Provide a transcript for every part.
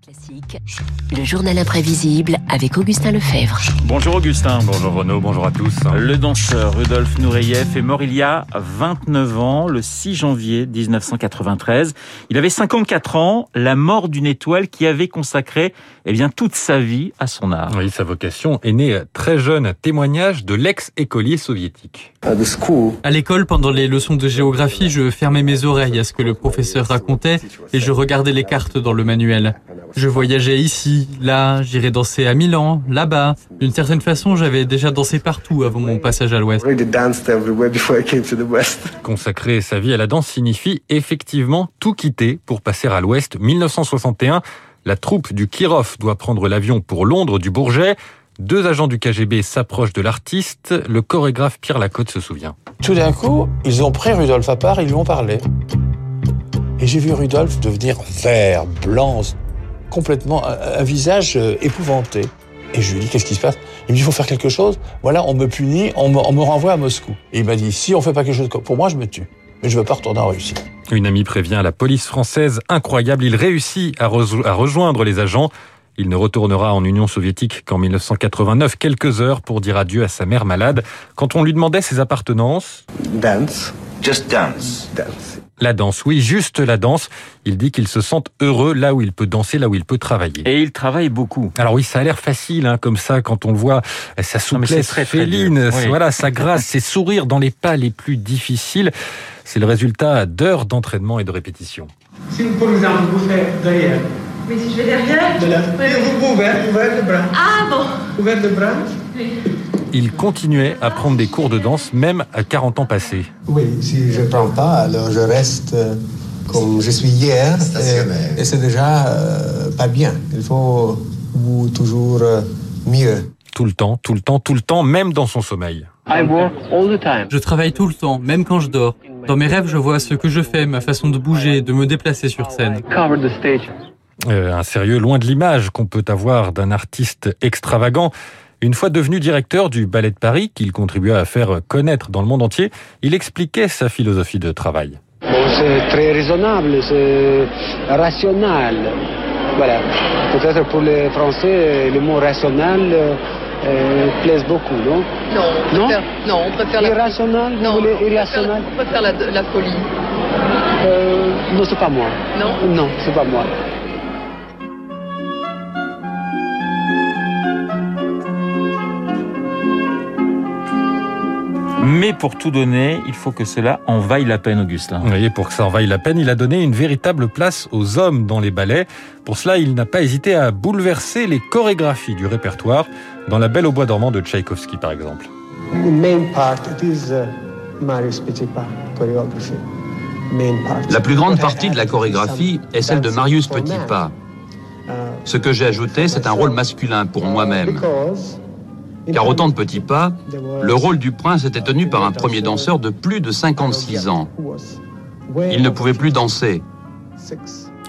Classique, le journal imprévisible avec Augustin Lefebvre. Bonjour Augustin. Bonjour Renaud, bonjour à tous. Le danseur Rudolf Nureyev est mort il y a 29 ans, le 6 janvier 1993. Il avait 54 ans, la mort d'une étoile qui avait consacré eh bien, toute sa vie à son art. Oui, sa vocation est née très jeune, témoignage de l'ex-écolier soviétique. À l'école, pendant les leçons de géographie, je fermais mes oreilles à ce que le professeur racontait et je regardais les cartes dans le manuel. Je voyageais ici, là, j'irais danser à Milan, là-bas. D'une certaine façon, j'avais déjà dansé partout avant mon passage à l'Ouest. Consacrer sa vie à la danse signifie effectivement tout quitter pour passer à l'Ouest. 1961, la troupe du Kirov doit prendre l'avion pour Londres du Bourget. Deux agents du KGB s'approchent de l'artiste. Le chorégraphe Pierre Lacotte se souvient. Tout d'un coup, ils ont pris Rudolf à part, ils lui ont parlé. Et j'ai vu Rudolf devenir vert, blanc, complètement un, visage euh, épouvanté. Et je lui dis, qu'est-ce qui se passe? Il me dit, il faut faire quelque chose. Voilà, on me punit, on me, on me renvoie à Moscou. Et il m'a dit, si on fait pas quelque chose pour moi, je me tue. Mais je veux pas retourner en Russie. Une amie prévient la police française. Incroyable, il réussit à, à rejoindre les agents. Il ne retournera en Union soviétique qu'en 1989, quelques heures pour dire adieu à sa mère malade. Quand on lui demandait ses appartenances... Dance. Just dance. Dance. La danse, oui, juste la danse. Il dit qu'il se sent heureux là où il peut danser, là où il peut travailler. Et il travaille beaucoup. Alors oui, ça a l'air facile, hein, comme ça, quand on le voit, sa souplesse très, féline, voilà, sa grâce, ses sourires dans les pas les plus difficiles. C'est le résultat d'heures d'entraînement et de répétition. Si, par exemple, vous faites derrière. Mais si je vais derrière de la... Vous ouvert, ouvert le bras. Ah bon Ouvert le bras. Oui. Il continuait à prendre des cours de danse même à 40 ans passés. Oui, si je ne prends pas, alors je reste comme je suis hier. Et, et c'est déjà euh, pas bien. Il faut toujours euh, mieux. Tout le temps, tout le temps, tout le temps, même dans son sommeil. Je travaille tout le temps, même quand je dors. Dans mes rêves, je vois ce que je fais, ma façon de bouger, de me déplacer sur scène. Euh, un sérieux loin de l'image qu'on peut avoir d'un artiste extravagant. Une fois devenu directeur du Ballet de Paris, qu'il contribua à faire connaître dans le monde entier, il expliquait sa philosophie de travail. c'est très raisonnable, c'est rationnel. Voilà. Peut-être pour les Français, le mot rationnel euh, plaise beaucoup, non? Non, on non? préfère, non, on préfère irrationnel, la... Non, irrationnel On préfère, la, la folie. Euh, non, c'est pas moi. Non? Non, c'est pas moi. Mais pour tout donner, il faut que cela en vaille la peine, Augustin. Oui, pour que ça en vaille la peine, il a donné une véritable place aux hommes dans les ballets. Pour cela, il n'a pas hésité à bouleverser les chorégraphies du répertoire, dans La Belle au bois dormant de Tchaïkovski, par exemple. La plus grande partie de la chorégraphie est celle de Marius Petitpas. Ce que j'ai ajouté, c'est un rôle masculin pour moi-même. Car autant de petits pas, le rôle du prince était tenu par un premier danseur de plus de 56 ans. Il ne pouvait plus danser.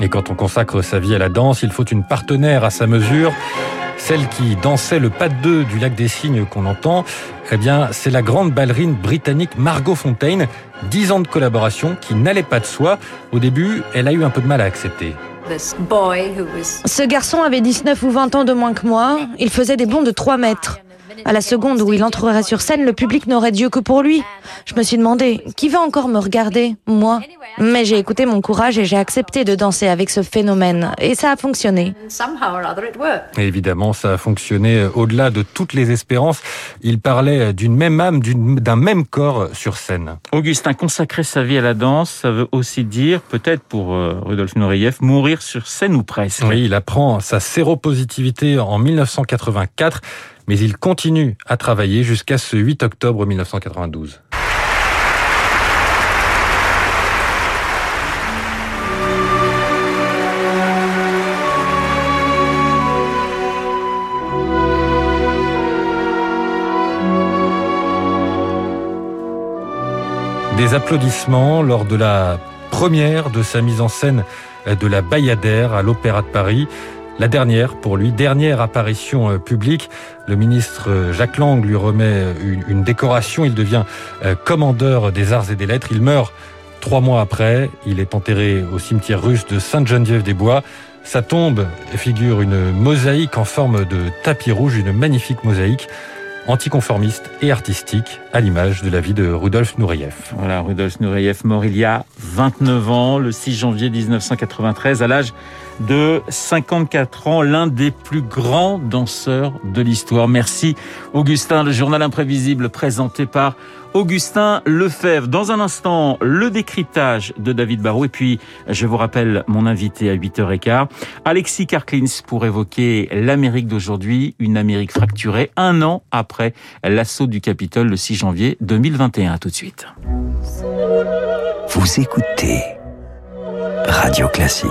Et quand on consacre sa vie à la danse, il faut une partenaire à sa mesure. Celle qui dansait le pas de deux du lac des Cygnes qu'on entend, eh bien, c'est la grande ballerine britannique Margot Fontaine. Dix ans de collaboration qui n'allait pas de soi. Au début, elle a eu un peu de mal à accepter. Ce garçon avait 19 ou 20 ans de moins que moi. Il faisait des bonds de 3 mètres. À la seconde où il entrerait sur scène, le public n'aurait Dieu que pour lui. Je me suis demandé, qui va encore me regarder Moi? Mais j'ai écouté mon courage et j'ai accepté de danser avec ce phénomène. Et ça a fonctionné. Et évidemment, ça a fonctionné au-delà de toutes les espérances. Il parlait d'une même âme, d'un même corps sur scène. Augustin, consacrer sa vie à la danse, ça veut aussi dire, peut-être pour Rudolf Nureyev, mourir sur scène ou presque. Oui, il apprend sa séropositivité en 1984 mais il continue à travailler jusqu'à ce 8 octobre 1992. Des applaudissements lors de la première de sa mise en scène de la Bayadère à l'Opéra de Paris. La dernière, pour lui, dernière apparition publique. Le ministre Jacques Lang lui remet une, décoration. Il devient commandeur des arts et des lettres. Il meurt trois mois après. Il est enterré au cimetière russe de Sainte-Geneviève-des-Bois. Sa tombe figure une mosaïque en forme de tapis rouge, une magnifique mosaïque anticonformiste et artistique, à l'image de la vie de Rudolf Nureyev. Voilà, Rudolf Nureyev mort il y a 29 ans, le 6 janvier 1993, à l'âge de 54 ans, l'un des plus grands danseurs de l'histoire. Merci Augustin, le journal imprévisible présenté par Augustin Lefebvre. Dans un instant, le décryptage de David Barrault. Et puis, je vous rappelle mon invité à 8h15, Alexis Karklins, pour évoquer l'Amérique d'aujourd'hui, une Amérique fracturée, un an après l'assaut du Capitole le 6 janvier 2021. tout de suite. Vous écoutez Radio Classique.